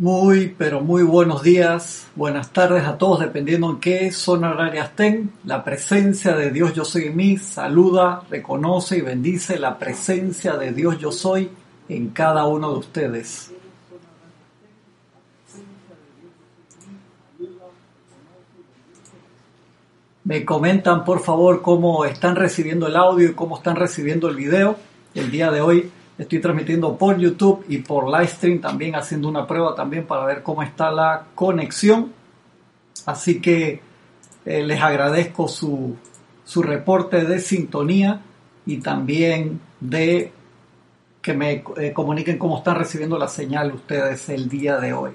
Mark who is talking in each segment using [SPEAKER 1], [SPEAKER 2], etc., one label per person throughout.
[SPEAKER 1] Muy, pero muy buenos días, buenas tardes a todos, dependiendo en qué zona horaria estén. La presencia de Dios Yo Soy en mí saluda, reconoce y bendice la presencia de Dios Yo Soy en cada uno de ustedes. Me comentan por favor cómo están recibiendo el audio y cómo están recibiendo el video. El día de hoy Estoy transmitiendo por YouTube y por Livestream también haciendo una prueba también para ver cómo está la conexión. Así que eh, les agradezco su, su reporte de sintonía y también de que me eh, comuniquen cómo están recibiendo la señal ustedes el día de hoy.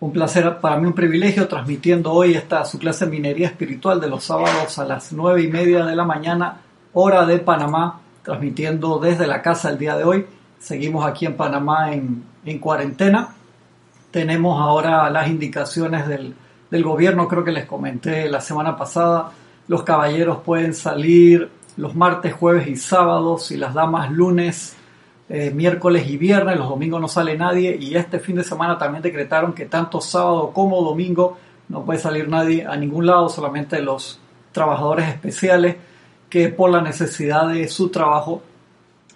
[SPEAKER 1] Un placer, para mí un privilegio transmitiendo hoy esta su clase de minería espiritual de los sábados a las nueve y media de la mañana, hora de Panamá, transmitiendo desde la casa el día de hoy. Seguimos aquí en Panamá en, cuarentena. Tenemos ahora las indicaciones del, gobierno, creo que les comenté la semana pasada. Los caballeros pueden salir los martes, jueves y sábados y las damas lunes, eh, miércoles y viernes. Los domingos no sale nadie y este fin de semana también decretaron que tanto sábado como domingo no puede salir nadie a ningún lado, solamente los trabajadores especiales que por la necesidad de su trabajo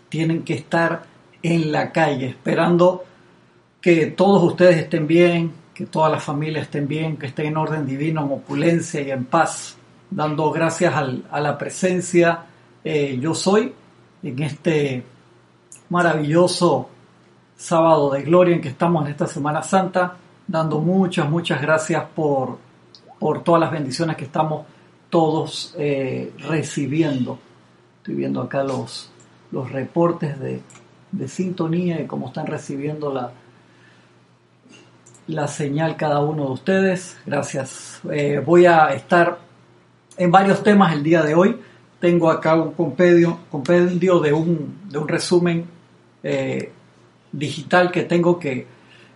[SPEAKER 1] tienen que estar en la calle esperando que todos ustedes estén bien, que todas las familias estén bien, que estén en orden divino, en opulencia y en paz, dando gracias a la presencia eh, yo soy en este maravilloso sábado de gloria en que estamos en esta Semana Santa, dando muchas, muchas gracias por, por todas las bendiciones que estamos todos eh, recibiendo. Estoy viendo acá los, los reportes de, sintonía y cómo están recibiendo la, la señal cada uno de ustedes. Gracias. Eh, voy a estar en varios temas el día de hoy. Tengo acá un compendio, compendio de, un, de un resumen eh, digital que tengo que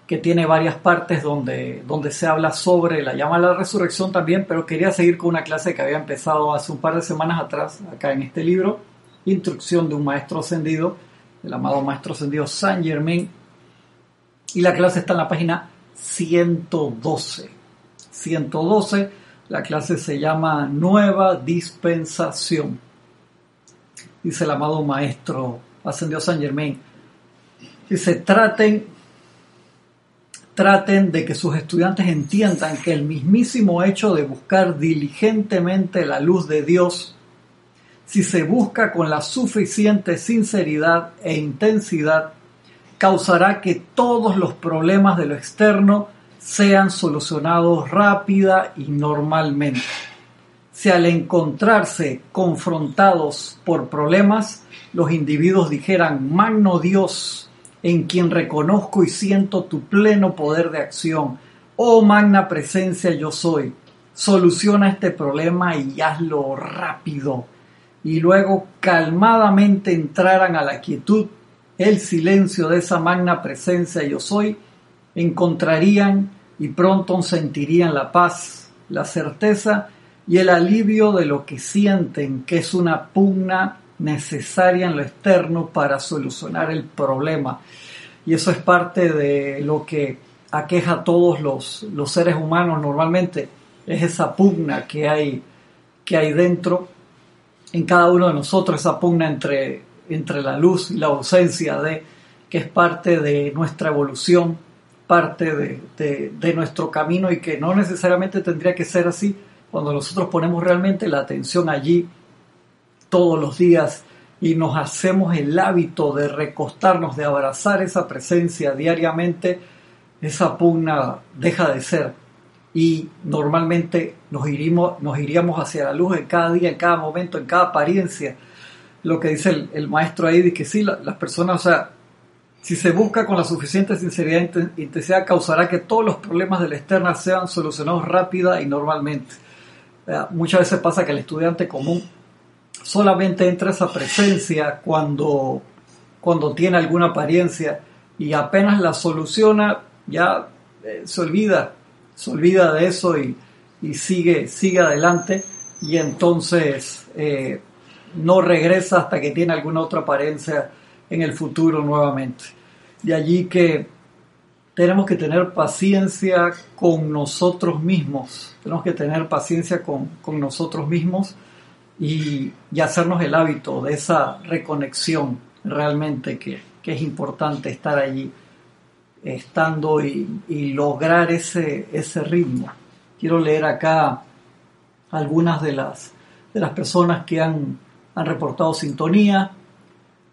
[SPEAKER 1] que tiene varias partes donde, donde se habla sobre la llama a la resurrección también, pero quería seguir con una clase que había empezado hace un par de semanas atrás, acá en este libro, Instrucción de un Maestro Ascendido, el amado Maestro Ascendido Saint Germain, y la clase está en la página 112. 112, la clase se llama Nueva Dispensación. Dice el amado Maestro Ascendido Saint Germain. Dice, traten traten de que sus estudiantes entiendan que el mismísimo hecho de buscar diligentemente la luz de Dios, si se busca con la suficiente sinceridad e intensidad, causará que todos los problemas de lo externo sean solucionados rápida y normalmente. Si al encontrarse confrontados por problemas, los individuos dijeran, Magno Dios, en quien reconozco y siento tu pleno poder de acción. Oh magna presencia yo soy. Soluciona este problema y hazlo rápido. Y luego calmadamente entraran a la quietud, el silencio de esa magna presencia yo soy, encontrarían y pronto sentirían la paz, la certeza y el alivio de lo que sienten que es una pugna necesaria en lo externo para solucionar el problema. Y eso es parte de lo que aqueja a todos los, los seres humanos normalmente, es esa pugna que hay, que hay dentro en cada uno de nosotros, esa pugna entre, entre la luz y la ausencia de, que es parte de nuestra evolución, parte de, de nuestro camino y que no necesariamente tendría que ser así cuando nosotros ponemos realmente la atención allí todos los días y nos hacemos el hábito de recostarnos, de abrazar esa presencia diariamente, esa pugna deja de ser y normalmente nos, iríamos, nos iríamos hacia la luz en cada día, en cada momento, en cada apariencia. Lo que dice el, maestro ahí, que sí, las personas, o sea, si se busca con la suficiente sinceridad e intensidad, causará que todos los problemas de la externa sean solucionados rápida y normalmente. muchas veces pasa que el estudiante común solamente entra esa presencia cuando, cuando tiene alguna apariencia y apenas la soluciona, ya eh, se olvida, se olvida de eso y, sigue, sigue adelante y entonces eh, no regresa hasta que tiene alguna otra apariencia en el futuro nuevamente. De allí que tenemos que tener paciencia con nosotros mismos, tenemos que tener paciencia con, nosotros mismos y, hacernos el hábito de esa reconexión realmente que, es importante estar allí, estando y, lograr ese, ese ritmo. Quiero leer acá algunas de las, de las personas que han, han reportado sintonía.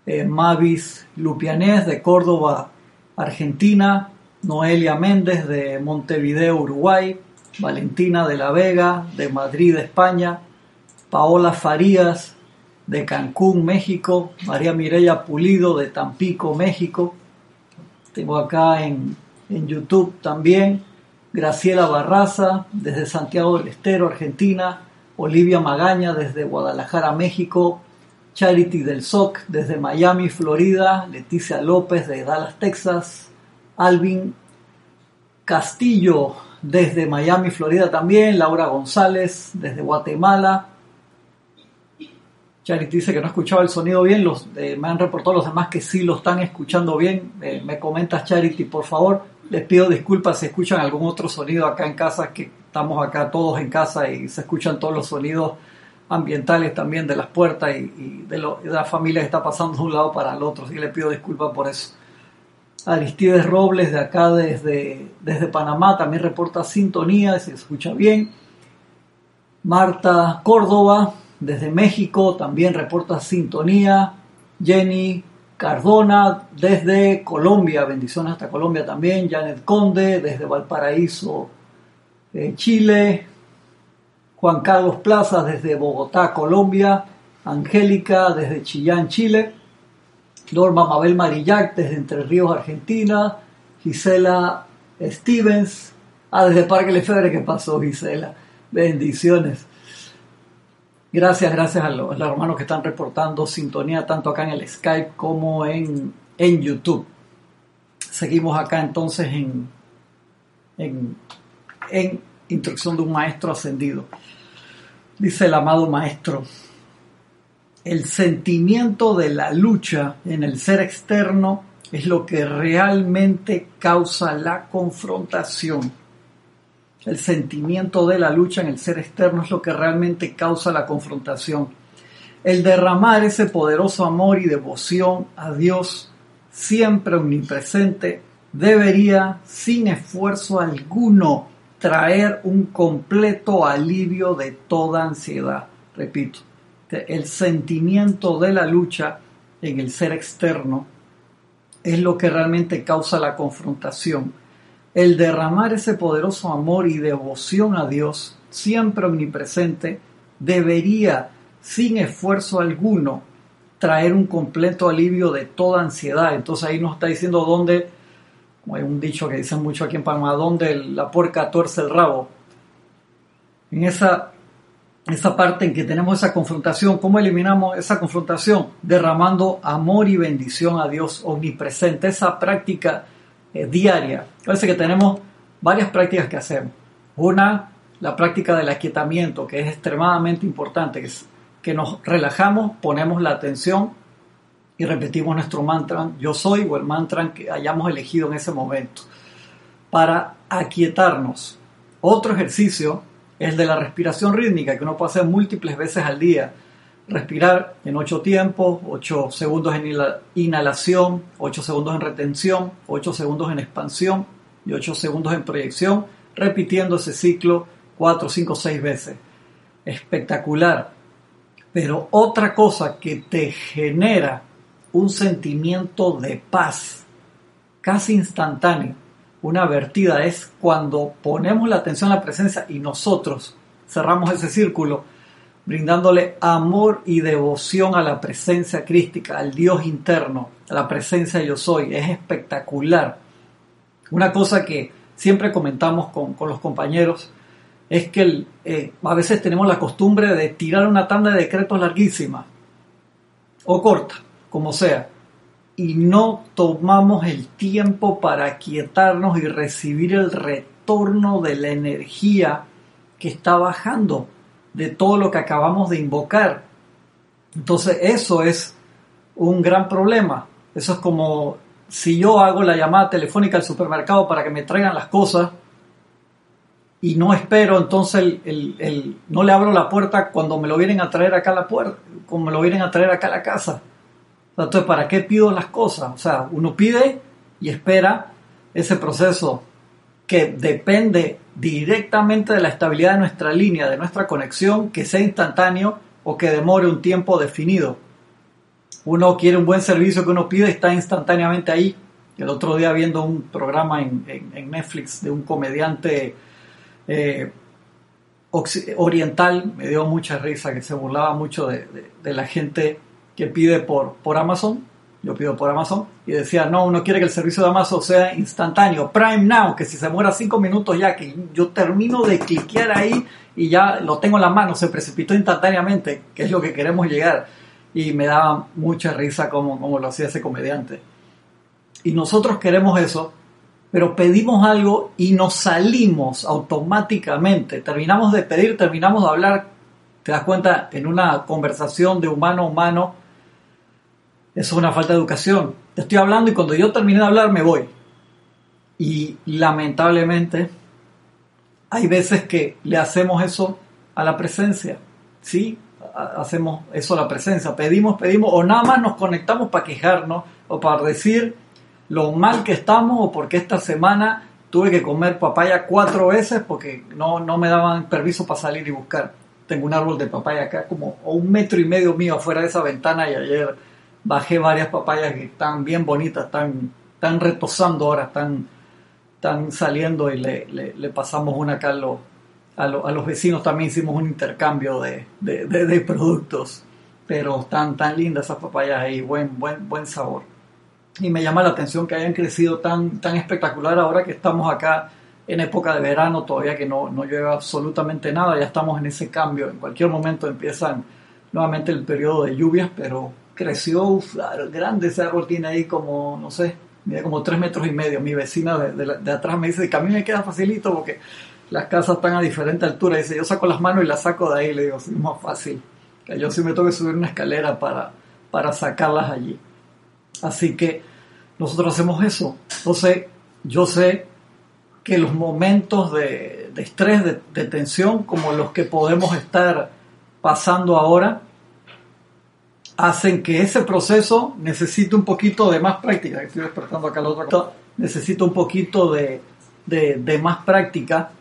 [SPEAKER 1] Eh, Mavis Lupianés de Córdoba, Argentina, Noelia Méndez de Montevideo, Uruguay, Valentina de la Vega de Madrid, España, Paola Farías de Cancún, México, María Mireya Pulido de Tampico, México. Tengo acá en, en YouTube también. Graciela Barraza desde Santiago del Estero, Argentina, Olivia Magaña desde Guadalajara, México, Charity del SOC desde Miami, Florida, Leticia López de Dallas, Texas, Alvin Castillo desde Miami, Florida también, Laura González desde Guatemala. Charity dice que no escuchaba el sonido bien, eh, me han reportado los demás que sí lo están escuchando bien. Eh, me comentas Charity, por favor. Les pido disculpas si escuchan algún otro sonido acá en casa, que estamos acá todos en casa y se escuchan todos los sonidos ambientales también de las puertas y, de, de, la familia que está pasando de un lado para el otro. Sí, les pido disculpas por eso. Aristides Robles de acá desde, desde Panamá también reporta sintonía, se escucha bien. Marta Córdoba desde México también reporta sintonía. Jenny Cardona desde Colombia, bendiciones hasta Colombia también. Janet Conde desde Valparaíso, eh, Chile. Juan Carlos Plaza desde Bogotá, Colombia. Angélica desde Chillán, Chile. Norma Mabel Marillac desde Entre Ríos, Argentina, Gisela Stevens, ah, desde Parque Lefebvre, ¿qué pasó Gisela? Bendiciones. Gracias, gracias a los, hermanos que están reportando sintonía tanto acá en el Skype como en, en YouTube. Seguimos acá entonces en, en, en Instrucción de un Maestro Ascendido. Dice el amado Maestro, el sentimiento de la lucha en el ser externo es lo que realmente causa la confrontación. El sentimiento de la lucha en el ser externo es lo que realmente causa la confrontación. El derramar ese poderoso amor y devoción a Dios, siempre omnipresente, debería, sin esfuerzo alguno, traer un completo alivio de toda ansiedad. Repito, el sentimiento de la lucha en el ser externo es lo que realmente causa la confrontación. El derramar ese poderoso amor y devoción a Dios, siempre omnipresente, debería, sin esfuerzo alguno, traer un completo alivio de toda ansiedad. Entonces ahí nos está diciendo dónde, como hay un dicho que dicen mucho aquí en Panamá, dónde la puerca tuerce el rabo. En esa esa parte en que tenemos esa confrontación, ¿cómo eliminamos esa confrontación? Derramando amor y bendición a Dios omnipresente, esa práctica eh, diaria. Parece que tenemos varias prácticas que hacemos. Una, la práctica del aquietamiento, que es extremadamente importante, que es que nos relajamos, ponemos la atención y repetimos nuestro mantra, yo soy, o el mantra que hayamos elegido en ese momento, para aquietarnos. Otro ejercicio el de la respiración rítmica, que uno puede hacer múltiples veces al día. Respirar en 8 tiempos, 8 segundos en inhalación, 8 segundos en retención, 8 segundos en expansión y 8 segundos en proyección, repitiendo ese ciclo 4, 5, 6 veces. Espectacular. Pero otra cosa que te genera un sentimiento de paz casi instantáneo una vertida es cuando ponemos la atención a la presencia y nosotros cerramos ese círculo brindándole amor y devoción a la presencia crística, al Dios interno, a la presencia yo soy. Es espectacular. Una cosa que siempre comentamos con, los compañeros es que eh, a veces tenemos la costumbre de tirar una tanda de decretos larguísima o corta, como sea y no tomamos el tiempo para quietarnos y recibir el retorno de la energía que está bajando de todo lo que acabamos de invocar. Entonces eso es un gran problema. Eso es como si yo hago la llamada telefónica al supermercado para que me traigan las cosas y no espero, entonces el, no le abro la puerta cuando me lo vienen a traer acá a la puerta, cuando me lo vienen a traer acá a la casa. Entonces, ¿para qué pido las cosas? O sea, uno pide y espera ese proceso que depende directamente de la estabilidad de nuestra línea, de nuestra conexión, que sea instantáneo o que demore un tiempo definido uno quiere un buen servicio que uno pide, está instantáneamente ahí. El otro día viendo un programa en, Netflix de un comediante eh, oriental, me dio mucha risa, que se burlaba mucho de, la gente que pide por, por Amazon. Yo pido por Amazon y decía, no, uno quiere que el servicio de Amazon sea instantáneo, Prime Now, que si se muera cinco minutos ya, que yo termino de cliquear ahí y ya lo tengo en la mano, se precipitó instantáneamente, que es lo que queremos llegar y me daba mucha risa como, como lo hacía ese comediante. Y nosotros queremos eso, pero pedimos algo y nos salimos automáticamente. Terminamos de pedir, terminamos de hablar, te das cuenta, en una conversación de humano a humano, eso es una falta de educación. Te estoy hablando y cuando yo terminé de hablar me voy. Y lamentablemente hay veces que le hacemos eso a la presencia. Sí, hacemos eso la presencia, pedimos, pedimos, o nada más nos conectamos para quejarnos o para decir lo mal que estamos o porque esta semana tuve que comer papaya cuatro veces porque no, no me daban permiso para salir y buscar. Tengo un árbol de papaya acá como a un metro y medio mío afuera de esa ventana y ayer bajé varias papayas que están bien bonitas, están, están retosando ahora, están, están saliendo y le, le, pasamos una acá a los, a, los vecinos. También hicimos un intercambio de, productos, pero están tan lindas esas papayas ahí, buen, buen, buen sabor. Y me llama la atención que hayan crecido tan, tan espectacular ahora que estamos acá en época de verano, todavía que no, no llueve absolutamente nada, ya estamos en ese cambio, en cualquier momento empiezan nuevamente el periodo de lluvias, pero creció grande ese árbol, tiene ahí como, no sé, mide como tres metros y medio. Mi vecina de, de atrás me dice que a mí me queda facilito porque las casas están a diferente altura. Dice, yo saco las manos y las saco de ahí. Le digo, es más fácil. Que yo sí me tengo que subir una escalera para, para sacarlas allí. Así que nosotros hacemos eso. Entonces, yo sé que los momentos de, estrés, de, de, tensión, como los que podemos estar pasando ahora, hacen que ese proceso necesite un poquito de más práctica. Estoy despertando acá la otra. Necesita un poquito de, de más práctica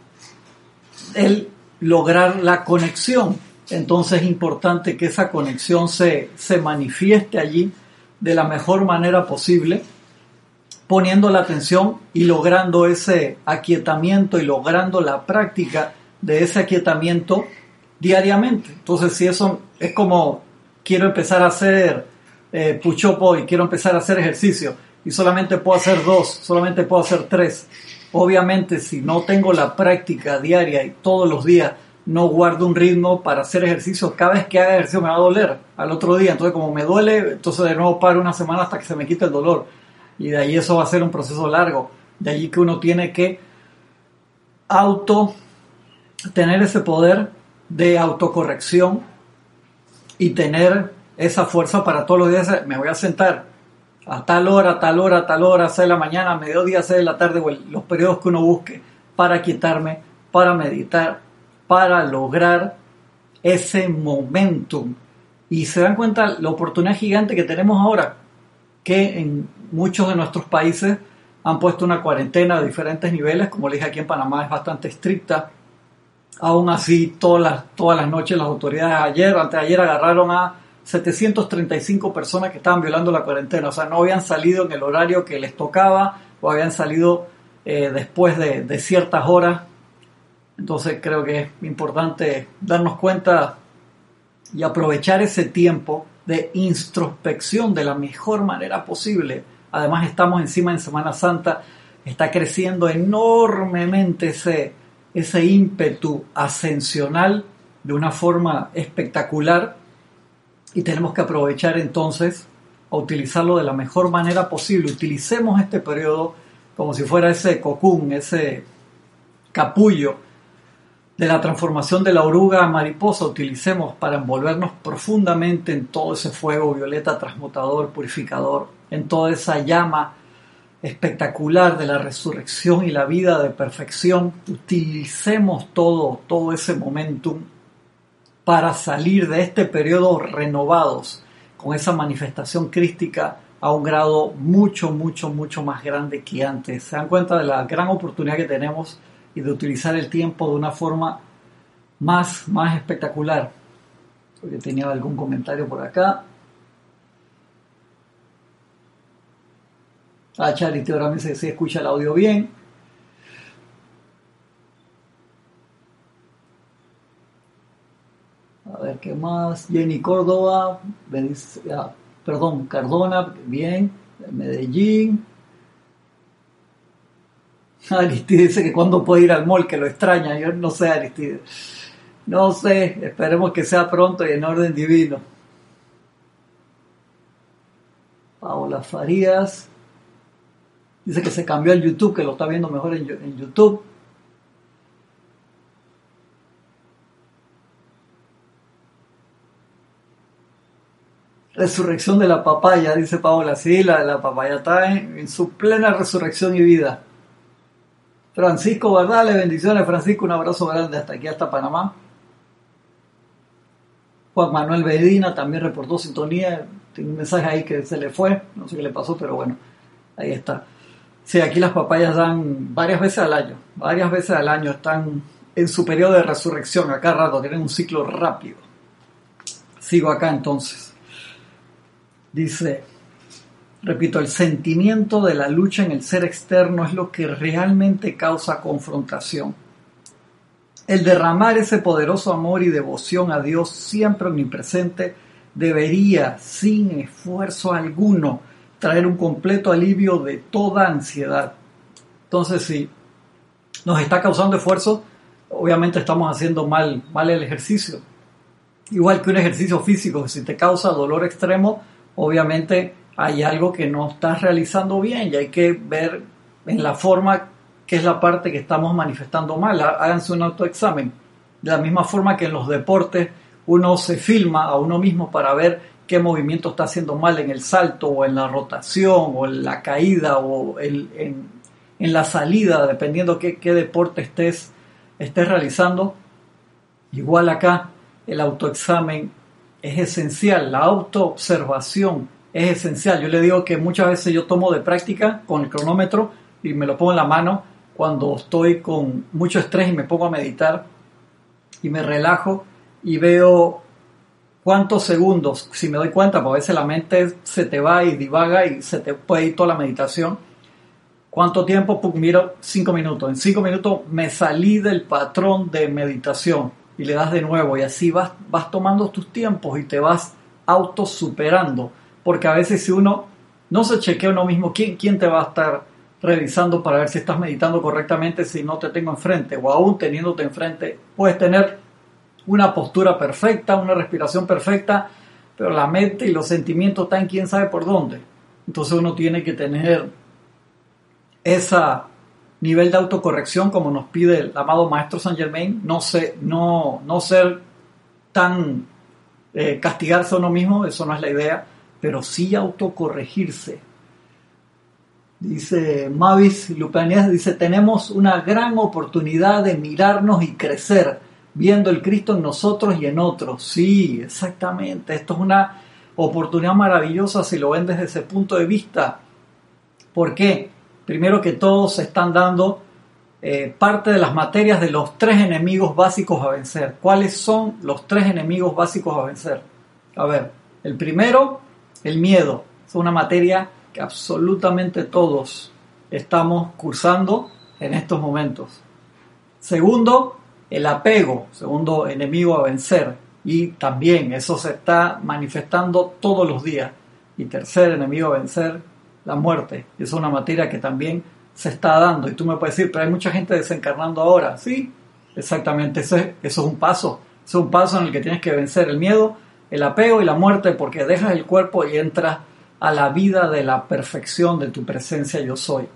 [SPEAKER 1] el lograr la conexión. Entonces es importante que esa conexión se, se manifieste allí de la mejor manera posible, poniendo la atención y logrando ese aquietamiento y logrando la práctica de ese aquietamiento diariamente. Entonces, si eso es como quiero empezar a hacer eh, push-up y quiero empezar a hacer ejercicio y solamente puedo hacer dos, solamente puedo hacer tres, Obviamente, si no tengo la práctica diaria y todos los días no guardo un ritmo para hacer ejercicio, cada vez que haga ejercicio me va a doler al otro di. Entonces, como me duele, entonces de nuevo paro una semana hasta que se me quite el dolor. Y de ahí eso va a ser un proceso largo. De allí que uno tiene que auto tener ese poder de autocorrección y tener esa fuerza para todos los días. Me voy a sentar a tal hora, a tal hora, a tal hora, 6 de la mañana, mediodía, 6 de la tarde, o los periodos que uno busque para quitarme, para meditar, para lograr ese momentum. Y se dan cuenta la oportunidad gigante que tenemos ahora, que en muchos de nuestros países han puesto una cuarentena de diferentes niveles, como le dije aquí en Panamá es bastante estricta. Aún así, todas las, todas las noches las autoridades ayer, antes de ayer agarraron a 735 personas que estaban violando la cuarentena, o sea, no habían salido en el horario que les tocaba o habían salido eh, después de, de, ciertas horas. Entonces creo que es importante darnos cuenta y aprovechar ese tiempo de introspección de la mejor manera posible. Además estamos encima en Semana Santa, está creciendo enormemente ese, ese ímpetu ascensional de una forma espectacular y tenemos que aprovechar entonces a utilizarlo de la mejor manera posible. Utilicemos este periodo como si fuera ese cocún, ese capullo de la transformación de la oruga a mariposa, utilicemos para envolvernos profundamente en todo ese fuego violeta transmutador, purificador, en toda esa llama espectacular de la resurrección y la vida de perfección, utilicemos todo, todo ese momentum para salir de este periodo renovados con esa manifestación crística a un grado mucho, mucho, mucho más grande que antes. Se dan cuenta de la gran oportunidad que tenemos y de utilizar el tiempo de una forma más, más espectacular. Porque tenía algún comentario por acá. Ah, Charity ahora me dice si escucha el audio bien. A ver qué más. Jenny Córdoba, ah, perdón, Cardona, bien. Medellín. Aristide dice que cuando puede ir al mall, que lo extraña. Yo no sé, Aristide. No sé, esperemos que sea pronto y en orden divino. Paola Farías. Dice que se cambió el YouTube, que lo está viendo mejor en, YouTube. Resurrección de la papaya, dice Paola. Sí, la, la papaya está en, su plena resurrección y vida. Francisco Bardales, bendiciones Francisco, un abrazo grande hasta aquí, hasta Panamá. Juan Manuel Bedina también reportó sintonía, tiene un mensaje ahí que se le fue, no sé qué le pasó, pero bueno, ahí está. Sí, aquí las papayas dan varias veces al año, varias veces al año están en su periodo de resurrección, acá rato, tienen un ciclo rápido. Sigo acá entonces. Dice, repito, el sentimiento de la lucha en el ser externo es lo que realmente causa confrontación. El derramar ese poderoso amor y devoción a Dios siempre omnipresente debería, sin esfuerzo alguno, traer un completo alivio de toda ansiedad. Entonces, si nos está causando esfuerzo, obviamente estamos haciendo mal, mal el ejercicio. Igual que un ejercicio físico, si te causa dolor extremo, obviamente hay algo que no estás realizando bien y hay que ver en la forma que es la parte que estamos manifestando mal. Háganse un autoexamen. De la misma forma que en los deportes uno se filma a uno mismo para ver qué movimiento está haciendo mal en el salto o en la rotación o en la caída o en, la salida, dependiendo qué, qué deporte estés, estés realizando. Igual acá el autoexamen es esencial, la autoobservación es esencial. Yo le digo que muchas veces yo tomo de práctica con el cronómetro y me lo pongo en la mano cuando estoy con mucho estrés y me pongo a meditar y me relajo y veo cuántos segundos, si me doy cuenta, porque a veces la mente se te va y divaga y se te puede ir toda la meditación. ¿Cuánto tiempo? Pues miro cinco minutos. En cinco minutos me salí del patrón de meditación y le das de nuevo y así vas, vas tomando tus tiempos y te vas autosuperando. Porque a veces si uno no se chequea uno mismo, ¿quién, ¿quién te va a estar revisando para ver si estás meditando correctamente si no te tengo enfrente? O aún teniéndote enfrente, puedes tener una postura perfecta, una respiración perfecta, pero la mente y los sentimientos están quién sabe por dónde. Entonces uno tiene que tener ese nivel de autocorrección como nos pide el amado maestro Saint Germain, no, no, ser tan eh, castigarse a uno mismo, eso no es la idea, pero sí autocorregirse. Dice Mavis Lupanías, dice, tenemos una gran oportunidad de mirarnos y crecer viendo el Cristo en nosotros y en otros. Sí, exactamente. Esto es una oportunidad maravillosa si lo ven desde ese punto de vista. ¿Por qué? Primero que todos se están dando eh, parte de las materias de los tres enemigos básicos a vencer. ¿Cuáles son los tres enemigos básicos a vencer? A ver, el primero, el miedo. Es una materia que absolutamente todos estamos cursando en estos momentos. Segundo, el apego, segundo enemigo a vencer, y también eso se está manifestando todos los días. Y tercer enemigo a vencer, la muerte. Es una materia que también se está dando. Y tú me puedes decir, pero hay mucha gente desencarnando ahora. Sí, exactamente, eso es, eso es un paso. es un paso en el que tienes que vencer el miedo, el apego y la muerte, porque dejas el cuerpo y entras a la vida de la perfección de tu presencia yo soy.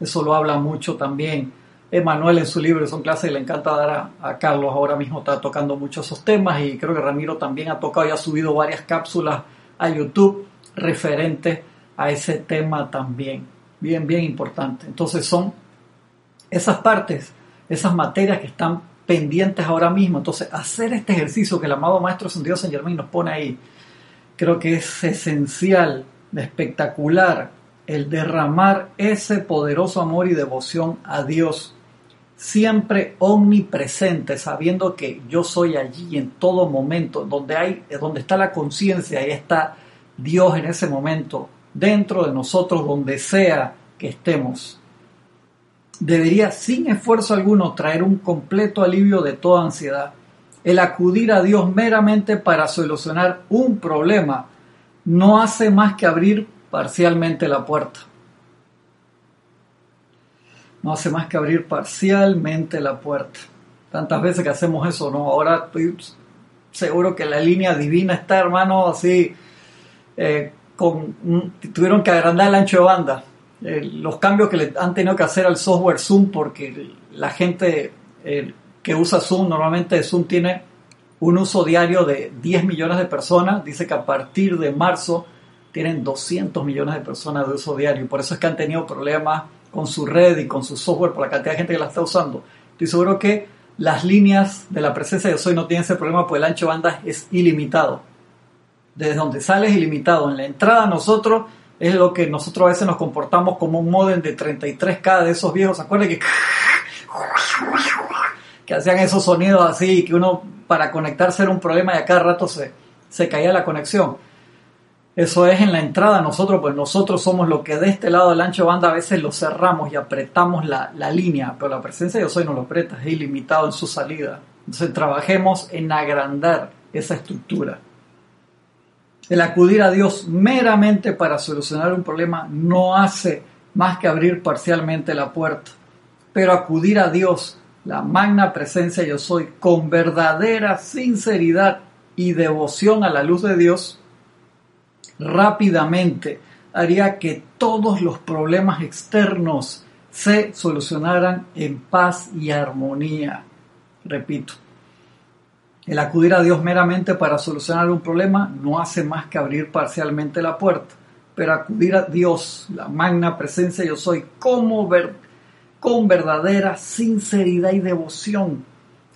[SPEAKER 1] Eso lo habla mucho también Emanuel en su libro, son clases le encanta dar a, Carlos, ahora mismo está tocando muchos esos temas y creo que Ramiro también ha tocado y ha subido varias cápsulas a YouTube referentes a ese tema también. bien, bien importante. Entonces son esas partes, esas materias que están pendientes ahora mismo. Entonces, hacer este ejercicio que el amado Maestro Santiago San Germán nos pone ahí, creo que es esencial, espectacular, el derramar ese poderoso amor y devoción a Dios, siempre omnipresente, sabiendo que yo soy allí en todo momento, donde hay, donde está la conciencia, ahí está Dios en ese momento, dentro de nosotros, donde sea que estemos debería sin esfuerzo alguno traer un completo alivio de toda ansiedad. El acudir a Dios meramente para solucionar un problema no hace más que abrir parcialmente la puerta. No hace más que abrir parcialmente la puerta. Tantas veces que hacemos eso, ¿no? Ahora estoy seguro que la línea divina está, hermano, así, eh, con, tuvieron que agrandar el ancho de banda eh, los cambios que le han tenido que hacer al software Zoom porque la gente eh, que usa Zoom, normalmente Zoom tiene un uso diario de 10 millones de personas, dice que a partir de marzo tienen 200 millones de personas de uso diario, por eso es que han tenido problemas con su red y con su software por la cantidad de gente que la está usando. Estoy seguro que las líneas de la presencia de Soy no tienen ese problema porque el ancho de banda es ilimitado. Desde donde sale es ilimitado. En la entrada nosotros es lo que nosotros a veces nos comportamos como un modem de 33K de esos viejos. ¿Se que, que hacían esos sonidos así, que uno para conectarse era un problema y a cada rato se, se caía la conexión? Eso es en la entrada nosotros, pues nosotros somos lo que de este lado del ancho banda a veces lo cerramos y apretamos la, la línea, pero la presencia de Yo Soy no lo aprieta, es ilimitado en su salida. Entonces trabajemos en agrandar esa estructura. El acudir a Dios meramente para solucionar un problema no hace más que abrir parcialmente la puerta. Pero acudir a Dios, la magna presencia yo soy, con verdadera sinceridad y devoción a la luz de Dios, rápidamente haría que todos los problemas externos se solucionaran en paz y armonía. Repito, el acudir a Dios meramente para solucionar un problema no hace más que abrir parcialmente la puerta, pero acudir a Dios, la magna presencia yo soy, como ver, con verdadera sinceridad y devoción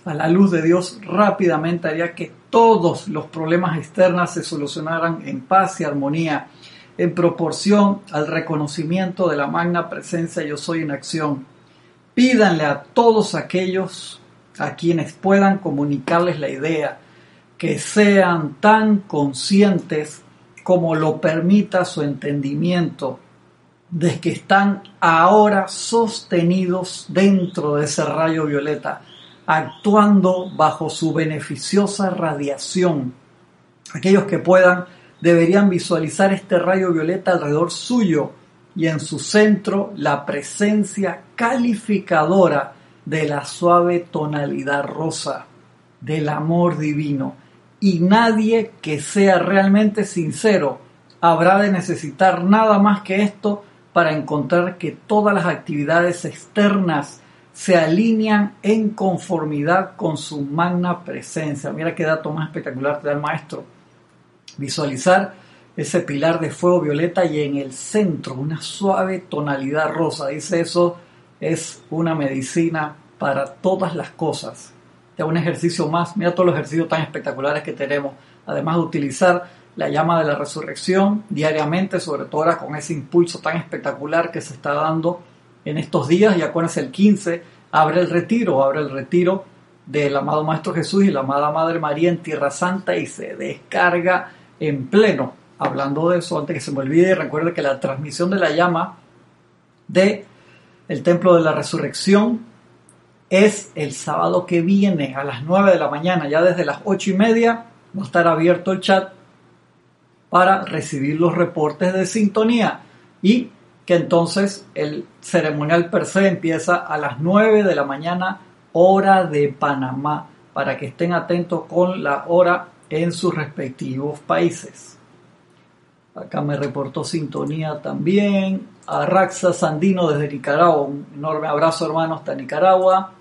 [SPEAKER 1] a la luz de Dios rápidamente haría que todos los problemas externos se solucionaran en paz y armonía, en proporción al reconocimiento de la magna presencia yo soy en acción. Pídanle a todos aquellos a quienes puedan comunicarles la idea, que sean tan conscientes como lo permita su entendimiento, de que están ahora sostenidos dentro de ese rayo violeta, actuando bajo su beneficiosa radiación. Aquellos que puedan deberían visualizar este rayo violeta alrededor suyo y en su centro la presencia calificadora de la suave tonalidad rosa del amor divino. Y nadie que sea realmente sincero habrá de necesitar nada más que esto para encontrar que todas las actividades externas se alinean en conformidad con su magna presencia. Mira qué dato más espectacular te da el maestro. Visualizar ese pilar de fuego violeta y en el centro una suave tonalidad rosa. Dice eso es una medicina para todas las cosas. Ya un ejercicio más, mira todos los ejercicios tan espectaculares que tenemos. Además de utilizar la llama de la resurrección diariamente, sobre todo ahora con ese impulso tan espectacular que se está dando en estos días. Y acuérdense, el 15 abre el retiro, abre el retiro del amado Maestro Jesús y la amada Madre María en Tierra Santa y se descarga en pleno. Hablando de eso, antes que se me olvide, recuerde que la transmisión de la llama de el templo de la resurrección es el sábado que viene a las 9 de la mañana, ya desde las 8 y media va a estar abierto el chat para recibir los reportes de sintonía y que entonces el ceremonial per se empieza a las 9 de la mañana hora de Panamá para que estén atentos con la hora en sus respectivos países. Acá me reportó sintonía también. A Raxa Sandino desde Nicaragua. Un enorme abrazo, hermano, hasta Nicaragua.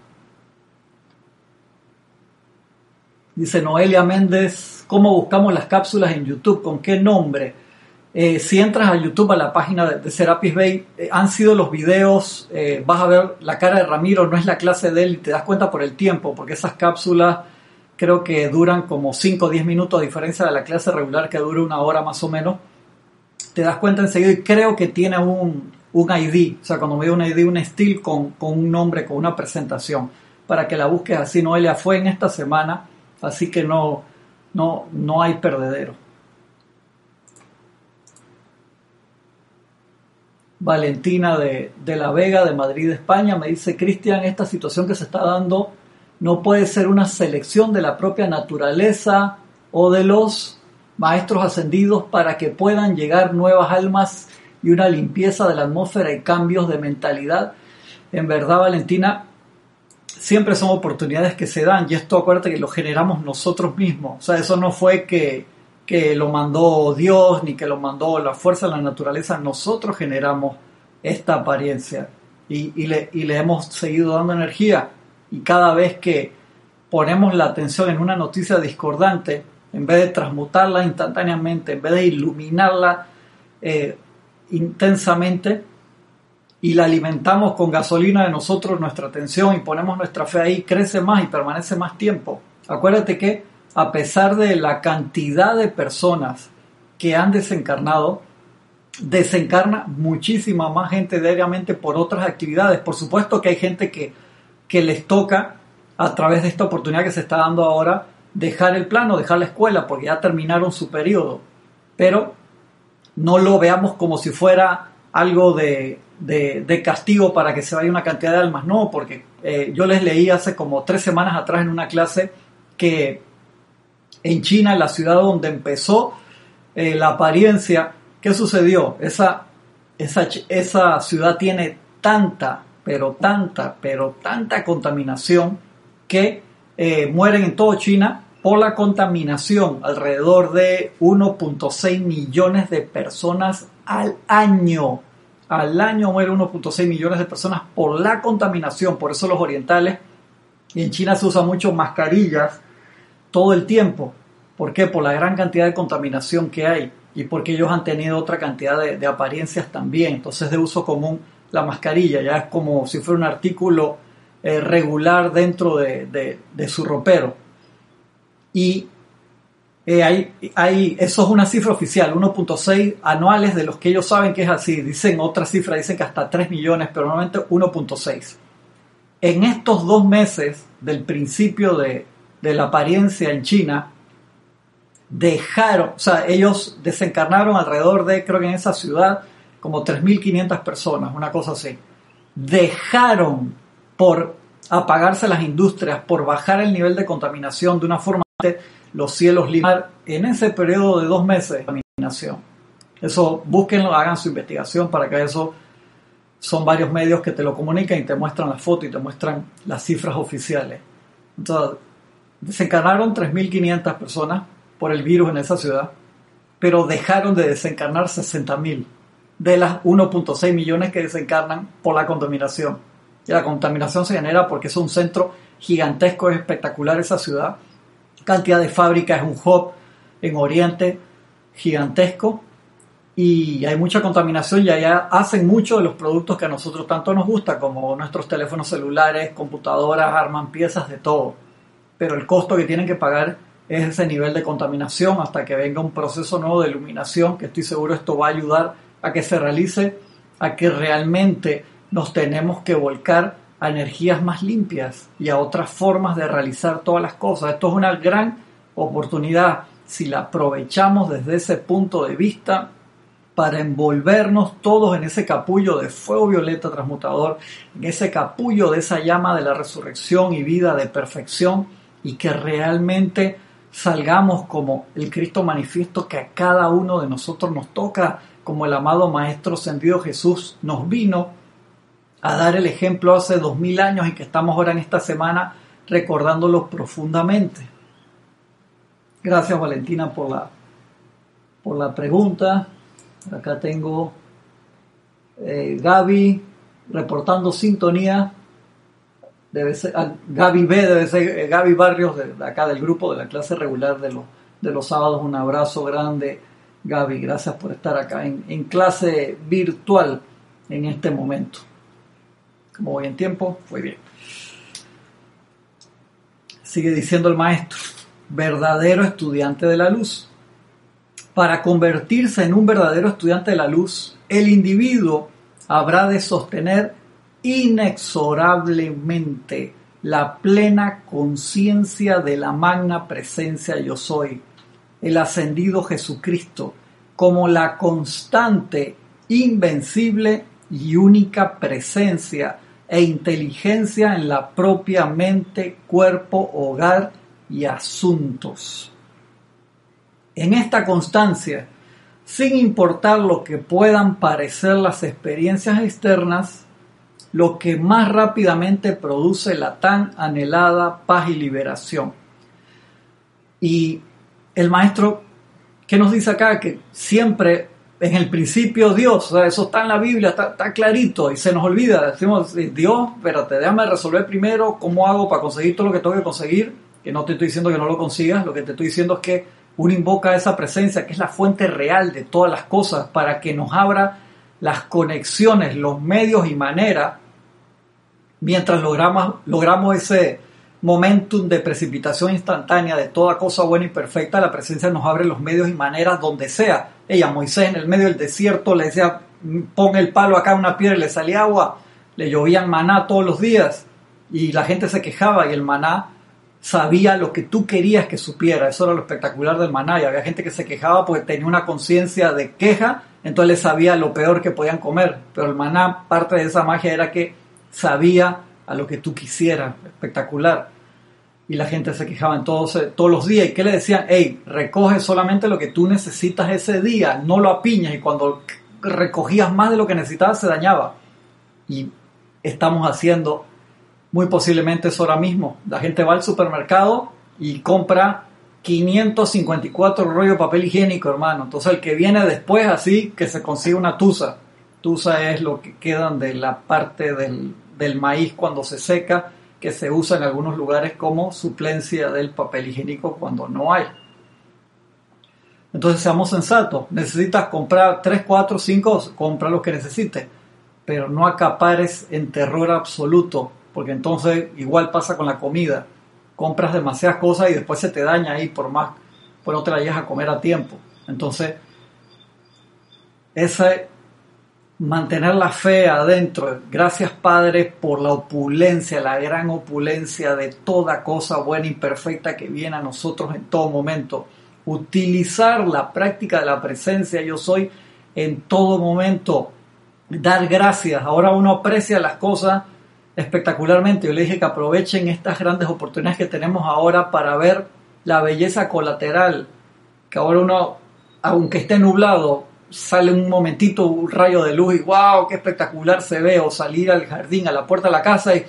[SPEAKER 1] Dice Noelia Méndez, ¿cómo buscamos las cápsulas en YouTube? ¿Con qué nombre? Eh, si entras a YouTube, a la página de, Serapis Bay, eh, han sido los videos, eh, vas a ver la cara de Ramiro, no es la clase de él y te das cuenta por el tiempo, porque esas cápsulas creo que duran como 5 o 10 minutos, a diferencia de la clase regular que dura una hora más o menos. Te das cuenta enseguida y creo que tiene un, un ID, o sea, cuando me dio un ID, un estilo con, con un nombre, con una presentación, para que la busques así. Noelia fue en esta semana, así que no, no, no hay perdedero. Valentina de, la Vega, de Madrid, España, me dice, Cristian, esta situación que se está dando no puede ser una selección de la propia naturaleza o de los maestros ascendidos para que puedan llegar nuevas almas y una limpieza de la atmósfera y cambios de mentalidad. En verdad, Valentina, siempre son oportunidades que se dan y esto acuérdate que lo generamos nosotros mismos. O sea, eso no fue que que lo mandó Dios ni que lo mandó la fuerza de la naturaleza, nosotros generamos esta apariencia y, le, y le hemos seguido dando energía. Y cada vez que ponemos la atención en una noticia discordante, en vez de transmutarla instantáneamente, en vez de iluminarla eh, intensamente, y la alimentamos con gasolina de nosotros, nuestra atención, y ponemos nuestra fe ahí, crece más y permanece más tiempo. Acuérdate que a pesar de la cantidad de personas que han desencarnado, desencarna muchísima más gente diariamente por otras actividades. Por supuesto que hay gente que, que les toca, a través de esta oportunidad que se está dando ahora, dejar el plano, dejar la escuela, porque ya terminaron su periodo. Pero no lo veamos como si fuera algo de, de, castigo para que se vaya una cantidad de almas. No, porque eh, yo les leí hace como tres semanas atrás en una clase que en China, la ciudad donde empezó eh, la apariencia, ¿qué sucedió? Esa, esa, esa ciudad tiene tanta, pero tanta, pero tanta contaminación que eh, mueren en todo China por la contaminación, alrededor de 1.6 millones de personas al año. Al año mueren 1.6 millones de personas por la contaminación, por eso los orientales, y en China se usan mucho mascarillas, todo el tiempo. ¿Por qué? Por la gran cantidad de contaminación que hay y porque ellos han tenido otra cantidad de, apariencias también. Entonces de uso común la mascarilla ya es como si fuera un artículo eh, regular dentro de, su ropero. Y eh, hay, hay, eso es una cifra oficial, 1.6 anuales de los que ellos saben que es así. Dicen otra cifra, dicen que hasta 3 millones, pero normalmente 1.6. En estos dos meses del principio de, de la apariencia en China, dejaron, o sea, ellos desencarnaron alrededor de, creo que en esa ciudad, como 3.500 personas, una cosa así. Dejaron por apagarse las industrias, por bajar el nivel de contaminación de una forma los cielos limar en ese periodo de dos meses de contaminación. Eso, búsquenlo, hagan su investigación para que eso son varios medios que te lo comunican y te muestran la foto y te muestran las cifras oficiales. Entonces, desencarnaron 3.500 personas por el virus en esa ciudad, pero dejaron de desencarnar 60.000 de las 1.6 millones que desencarnan por la contaminación. Y la contaminación se genera porque es un centro gigantesco, es espectacular esa ciudad. Cantidad de fábricas, es un hub en Oriente gigantesco y hay mucha contaminación y allá hacen muchos de los productos que a nosotros tanto nos gusta, como nuestros teléfonos celulares, computadoras, arman piezas de todo. Pero el costo que tienen que pagar es ese nivel de contaminación hasta que venga un proceso nuevo de iluminación, que estoy seguro esto va a ayudar a que se realice, a que realmente nos tenemos que volcar a energías más limpias y a otras formas de realizar todas las cosas. Esto es una gran oportunidad si la aprovechamos desde ese punto de vista para envolvernos todos en ese capullo de fuego violeta transmutador, en ese capullo de esa llama de la resurrección y vida de perfección y que realmente salgamos como el Cristo manifiesto que a cada uno de nosotros nos toca, como el amado Maestro Ascendido Jesús nos vino a dar el ejemplo hace dos mil años y que estamos ahora en esta semana recordándolo profundamente. Gracias Valentina por la, por la pregunta. Acá tengo eh, Gaby reportando sintonía debe ser, ah, Gaby B, debe ser eh, Gaby Barrios, de, acá del grupo de la clase regular de, los de los sábados, un abrazo grande Gaby, gracias por estar acá en, en clase virtual en este momento. ¿Cómo voy en tiempo? Muy bien. Sigue diciendo el maestro, verdadero estudiante de la luz. Para convertirse en un verdadero estudiante de la luz, el individuo habrá de sostener inexorablemente la plena conciencia de la magna presencia yo soy, el ascendido Jesucristo, como la constante, invencible y única presencia e inteligencia en la propia mente, cuerpo, hogar y asuntos. En esta constancia, sin importar lo que puedan parecer las experiencias externas, lo que más rápidamente produce la tan anhelada paz y liberación. Y el maestro, ¿qué nos dice acá? Que siempre en el principio Dios, eso está en la Biblia, está, clarito y se nos olvida. Decimos, Dios, espérate, déjame resolver primero cómo hago para conseguir todo lo que tengo que conseguir, que no te estoy diciendo que no lo consigas, lo que te estoy diciendo es que uno invoca esa presencia que es la fuente real de todas las cosas para que nos abra las conexiones, los medios y maneras, mientras logramos, logramos ese momentum de precipitación instantánea de toda cosa buena y perfecta, la presencia nos abre los medios y maneras donde sea. Ella, Moisés, en el medio del desierto, le decía, pon el palo acá una piedra y le salía agua, le llovían maná todos los días y la gente se quejaba y el maná sabía lo que tú querías que supiera. Eso era lo espectacular del maná. Y había gente que se quejaba porque tenía una conciencia de queja, entonces sabía lo peor que podían comer. Pero el maná, parte de esa magia era que sabía a lo que tú quisieras. Espectacular. Y la gente se quejaba en todos, todos los días. ¿Y qué le decían? Hey, recoge solamente lo que tú necesitas ese día, no lo apiñas. Y cuando recogías más de lo que necesitabas, se dañaba. Y estamos haciendo muy posiblemente es ahora mismo. La gente va al supermercado y compra 554 rollos de papel higiénico, hermano. Entonces el que viene después así, que se consigue una tusa. Tusa es lo que quedan de la parte del, del maíz cuando se seca, que se usa en algunos lugares como suplencia del papel higiénico cuando no hay. Entonces seamos sensatos. Necesitas comprar 3, 4, 5, compra lo que necesites. Pero no acapares en terror absoluto porque entonces igual pasa con la comida. Compras demasiadas cosas y después se te daña ahí por más, pues no te la llegas a comer a tiempo. Entonces, ese mantener la fe adentro. Gracias Padre por la opulencia, la gran opulencia de toda cosa buena y perfecta que viene a nosotros en todo momento. Utilizar la práctica de la presencia yo soy en todo momento. Dar gracias. Ahora uno aprecia las cosas espectacularmente. Yo le dije que aprovechen estas grandes oportunidades que tenemos ahora para ver la belleza colateral, que ahora uno, aunque esté nublado, sale un momentito un rayo de luz y wow, qué espectacular se ve, o salir al jardín, a la puerta de la casa y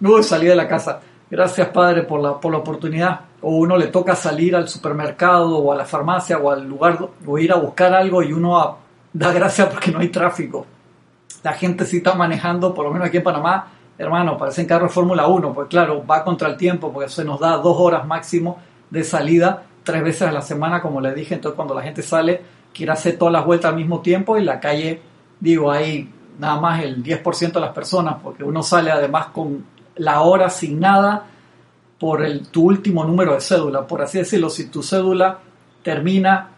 [SPEAKER 1] uy, salir de la casa. Gracias Padre por la, por la oportunidad. O uno le toca salir al supermercado o a la farmacia o al lugar o ir a buscar algo y uno da gracias porque no hay tráfico la gente sí está manejando, por lo menos aquí en Panamá, hermano, parecen carros Fórmula 1, pues claro, va contra el tiempo, porque se nos da dos horas máximo de salida, tres veces a la semana, como le dije, entonces cuando la gente sale, quiere hacer todas las vueltas al mismo tiempo y la calle, digo, hay nada más el 10% de las personas, porque uno sale además con la hora asignada por el, tu último número de cédula, por así decirlo, si tu cédula termina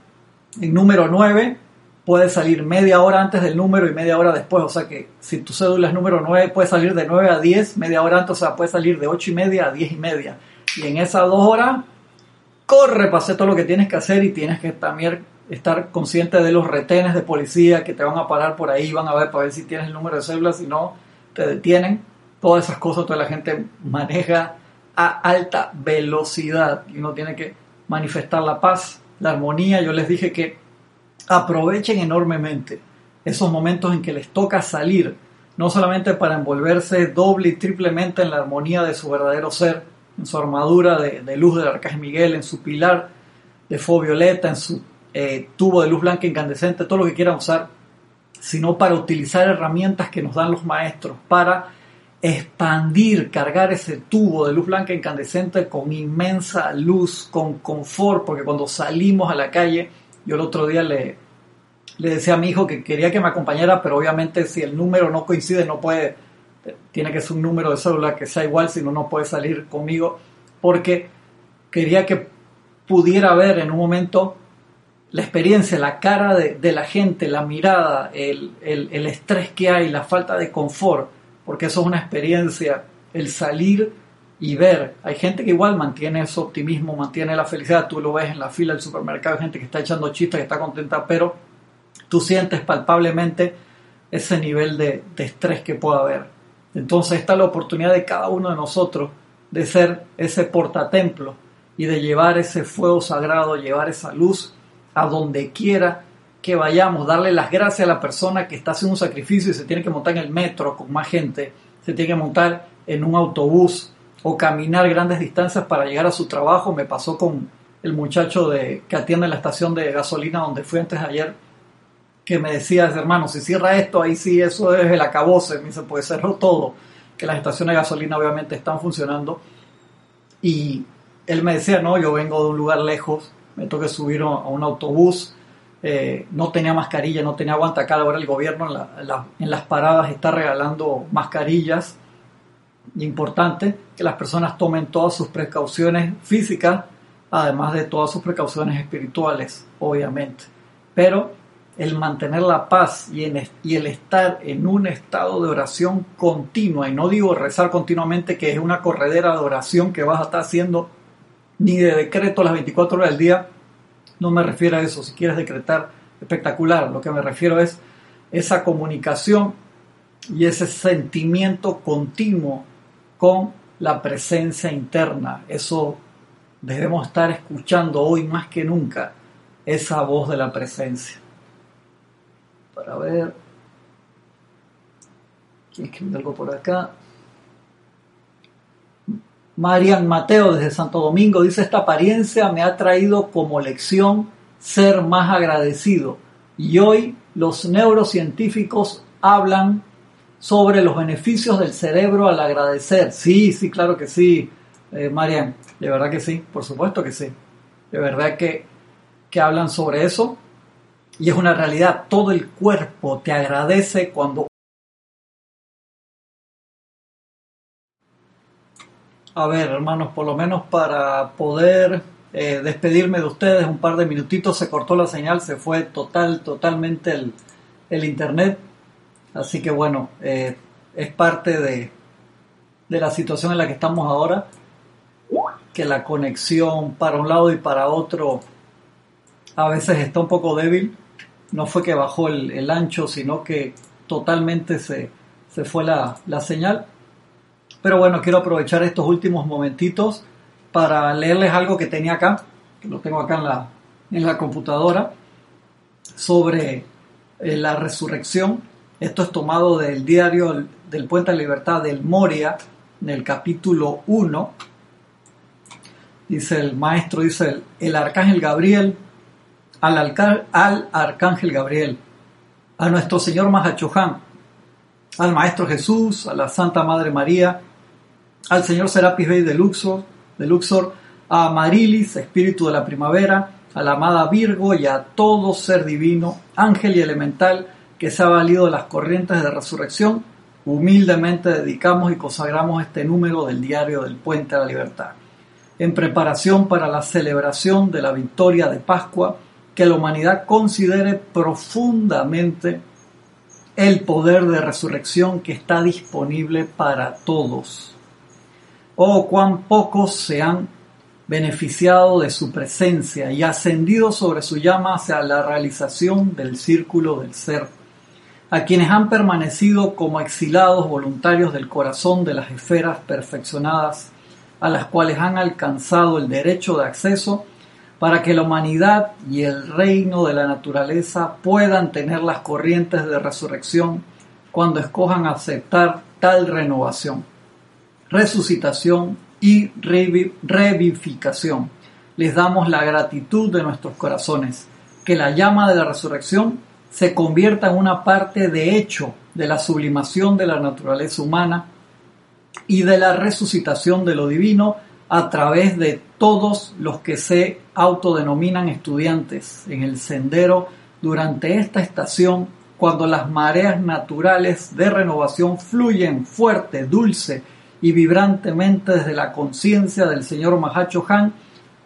[SPEAKER 1] en número 9, puede salir media hora antes del número y media hora después. O sea que si tu cédula es número 9, puede salir de 9 a 10, media hora antes, o sea, puede salir de 8 y media a 10 y media. Y en esas dos horas, corre hacer todo lo que tienes que hacer y tienes que también estar consciente de los retenes de policía que te van a parar por ahí, van a ver para ver si tienes el número de cédula, si no, te detienen. Todas esas cosas, toda la gente maneja a alta velocidad y uno tiene que manifestar la paz, la armonía. Yo les dije que aprovechen enormemente esos momentos en que les toca salir, no solamente para envolverse doble y triplemente en la armonía de su verdadero ser, en su armadura de, luz del arcángel Miguel, en su pilar de fuego violeta, en su eh, tubo de luz blanca incandescente, todo lo que quieran usar, sino para utilizar herramientas que nos dan los maestros, para expandir, cargar ese tubo de luz blanca incandescente con inmensa luz, con confort, porque cuando salimos a la calle, Yo el otro día le, le decía a mi hijo que quería que me acompañara, pero obviamente si el número no coincide, no puede, tiene que ser un número de cédula que sea igual, si no, no puede salir conmigo, porque quería que pudiera ver en un momento la experiencia, la cara de, la gente, la mirada, el, el, estrés que hay, la falta de confort, porque eso es una experiencia, el salir y ver. Hay gente que igual mantiene ese optimismo, mantiene la felicidad, tú lo ves en la fila del supermercado, hay gente que está echando chistes, que está contenta, pero tú sientes palpablemente ese nivel de, de estrés que pueda haber. Entonces esta es la oportunidad de cada uno de nosotros de ser ese portatemplo y de llevar ese fuego sagrado, llevar esa luz a donde quiera que vayamos, darle las gracias a la persona que está haciendo un sacrificio y se tiene que montar en el metro con más gente, se tiene que montar en un autobús o caminar grandes distancias para llegar a su trabajo. Me pasó con el muchacho de, que atiende la estación de gasolina donde fui antes de ayer, que me decía, hermano, si cierra esto, ahí sí, eso es el acabose, me dice, pues cerró todo, que las estaciones de gasolina obviamente están funcionando. Y él me decía, no, yo vengo de un lugar lejos, me toqué subir a un autobús, eh, no tenía mascarilla, no tenía acá ahora el gobierno en, las paradas está regalando mascarillas. Importante que las personas tomen todas sus precauciones físicas, además de todas sus precauciones espirituales, obviamente. Pero el mantener la paz y, y, el estar en un estado de oración continua, y no digo rezar continuamente, que es una corredera de oración que vas a estar haciendo ni de decreto las 24 horas del día. No me refiero a eso. Si quieres decretar, espectacular. Lo que me refiero es esa comunicación y ese sentimiento continuo con la presencia interna. Eso debemos estar escuchando hoy más que nunca, esa voz de la presencia. Para ver. Escribir algo por acá. Marian Mateo desde Santo Domingo dice, esta apariencia me ha traído como lección ser más agradecido. Y hoy los neurocientíficos hablan sobre los beneficios del cerebro al agradecer. Sí, sí, claro que sí, eh, Marian, de verdad que sí, por supuesto que sí. De verdad que, que hablan sobre eso. Y es una realidad, todo el cuerpo te agradece cuando A ver, hermanos, por lo menos para poder eh, despedirme de ustedes, un par de minutitos, se cortó la señal, se fue total, totalmente el, internet. Así que bueno, eh, es parte de, de la situación en la que estamos ahora, que la conexión para un lado y para otro a veces está un poco débil. No fue que bajó el, ancho, sino que totalmente se, se fue la, la señal. Pero bueno, quiero aprovechar estos últimos momentitos para leerles algo que tenía acá, que lo tengo acá en la, en la computadora, sobre eh, la resurrección. Esto es tomado del diario del Puente de Libertad del Moria, en el capítulo 1. Dice el maestro, dice el, arcángel Gabriel, al, al arcángel Gabriel, a nuestro Señor Mahachohan, al Maestro Jesús, a la Santa Madre María, al señor Serapis Bey de Luxor, de Luxor, a Marilis, espíritu de la primavera, a la amada Virgo y a todo ser divino, ángel y elemental que se ha valido de las corrientes de resurrección, humildemente dedicamos y consagramos este número del diario del Puente a la Libertad, en preparación para la celebración de la victoria de Pascua, que la humanidad considere profundamente el poder de resurrección que está disponible para todos. Oh cuán pocos se han beneficiado de su presencia y ascendido sobre su llama hacia la realización del círculo del ser, a quienes han permanecido como exilados voluntarios del corazón de las esferas perfeccionadas, a las cuales han alcanzado el derecho de acceso para que la humanidad y el reino de la naturaleza puedan tener las corrientes de resurrección cuando escojan aceptar tal renovación resucitación y revivificación. Les damos la gratitud de nuestros corazones, que la llama de la resurrección se convierta en una parte de hecho de la sublimación de la naturaleza humana y de la resucitación de lo divino a través de todos los que se autodenominan estudiantes en el sendero durante esta estación cuando las mareas naturales de renovación fluyen fuerte, dulce y vibrantemente desde la conciencia del señor Mahacho Han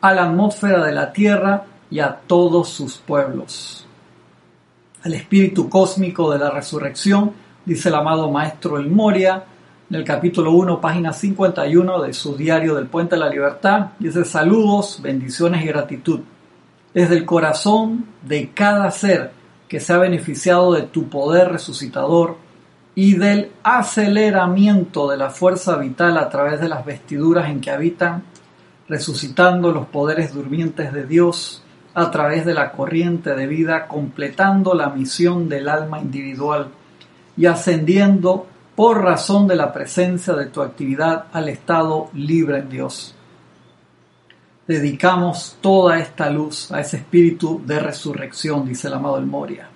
[SPEAKER 1] a la atmósfera de la Tierra y a todos sus pueblos. El espíritu cósmico de la resurrección, dice el amado maestro El Moria, en el capítulo 1, página 51 de su diario del Puente de la Libertad, dice saludos, bendiciones y gratitud. Desde el corazón de cada ser que se ha beneficiado de tu poder resucitador y del aceleramiento de la fuerza vital a través de las vestiduras en que habitan, resucitando los poderes durmientes de Dios a través de la corriente de vida, completando la misión del alma individual y ascendiendo por razón de la presencia de tu actividad al estado libre en Dios. Dedicamos toda esta luz a ese espíritu de resurrección, dice el amado El Moria.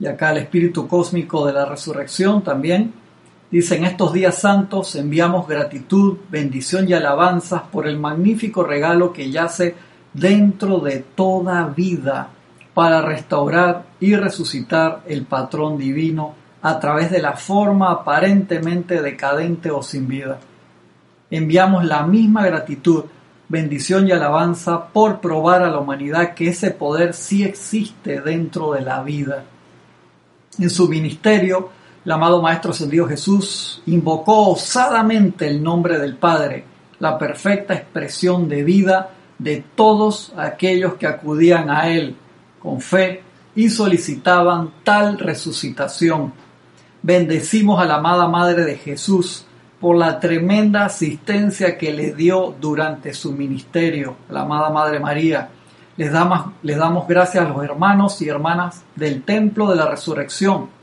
[SPEAKER 1] Y acá el espíritu cósmico de la resurrección también Dice, en estos días santos enviamos gratitud, bendición y alabanzas por el magnífico regalo que yace dentro de toda vida para restaurar y resucitar el patrón divino a través de la forma aparentemente decadente o sin vida. Enviamos la misma gratitud, bendición y alabanza por probar a la humanidad que ese poder sí existe dentro de la vida. En su ministerio, el amado Maestro Ascendido Jesús invocó osadamente el nombre del Padre, la perfecta expresión de vida de todos aquellos que acudían a Él con fe y solicitaban tal resucitación. Bendecimos a la amada Madre de Jesús por la tremenda asistencia que le dio durante su ministerio, la amada Madre María. Les damos, les damos gracias a los hermanos y hermanas del Templo de la Resurrección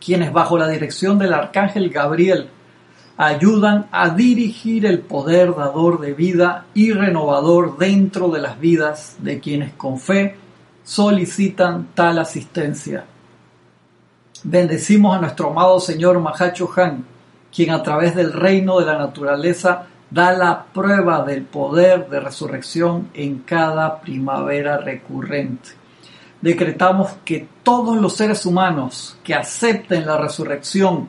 [SPEAKER 1] quienes bajo la dirección del arcángel Gabriel ayudan a dirigir el poder dador de vida y renovador dentro de las vidas de quienes con fe solicitan tal asistencia. Bendecimos a nuestro amado Señor Mahacho Han, quien a través del reino de la naturaleza da la prueba del poder de resurrección en cada primavera recurrente decretamos que todos los seres humanos que acepten la resurrección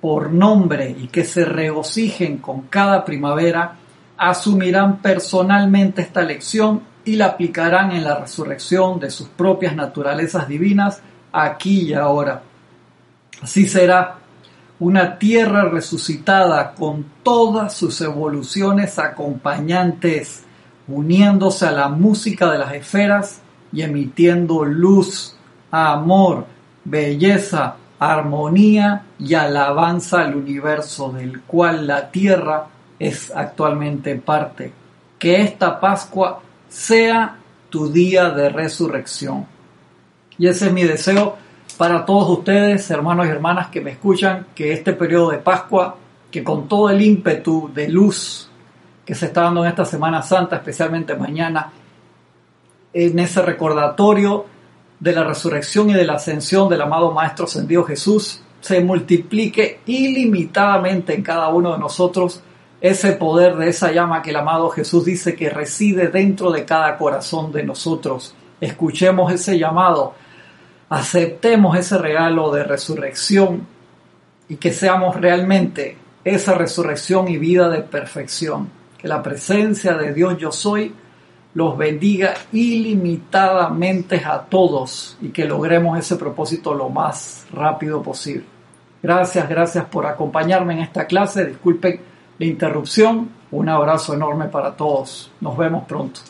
[SPEAKER 1] por nombre y que se regocijen con cada primavera, asumirán personalmente esta lección y la aplicarán en la resurrección de sus propias naturalezas divinas aquí y ahora. Así será una tierra resucitada con todas sus evoluciones acompañantes, uniéndose a la música de las esferas y emitiendo luz, amor, belleza, armonía y alabanza al universo del cual la tierra es actualmente parte. Que esta Pascua sea tu día de resurrección. Y ese es mi deseo para todos ustedes, hermanos y hermanas que me escuchan, que este periodo de Pascua, que con todo el ímpetu de luz que se está dando en esta Semana Santa, especialmente mañana, en ese recordatorio de la resurrección y de la ascensión del amado Maestro Ascendido Jesús, se multiplique ilimitadamente en cada uno de nosotros ese poder de esa llama que el amado Jesús dice que reside dentro de cada corazón de nosotros. Escuchemos ese llamado, aceptemos ese regalo de resurrección y que seamos realmente esa resurrección y vida de perfección. Que la presencia de Dios yo soy los bendiga ilimitadamente a todos y que logremos ese propósito lo más rápido posible. Gracias, gracias por acompañarme en esta clase. Disculpen la interrupción. Un abrazo enorme para todos. Nos vemos pronto.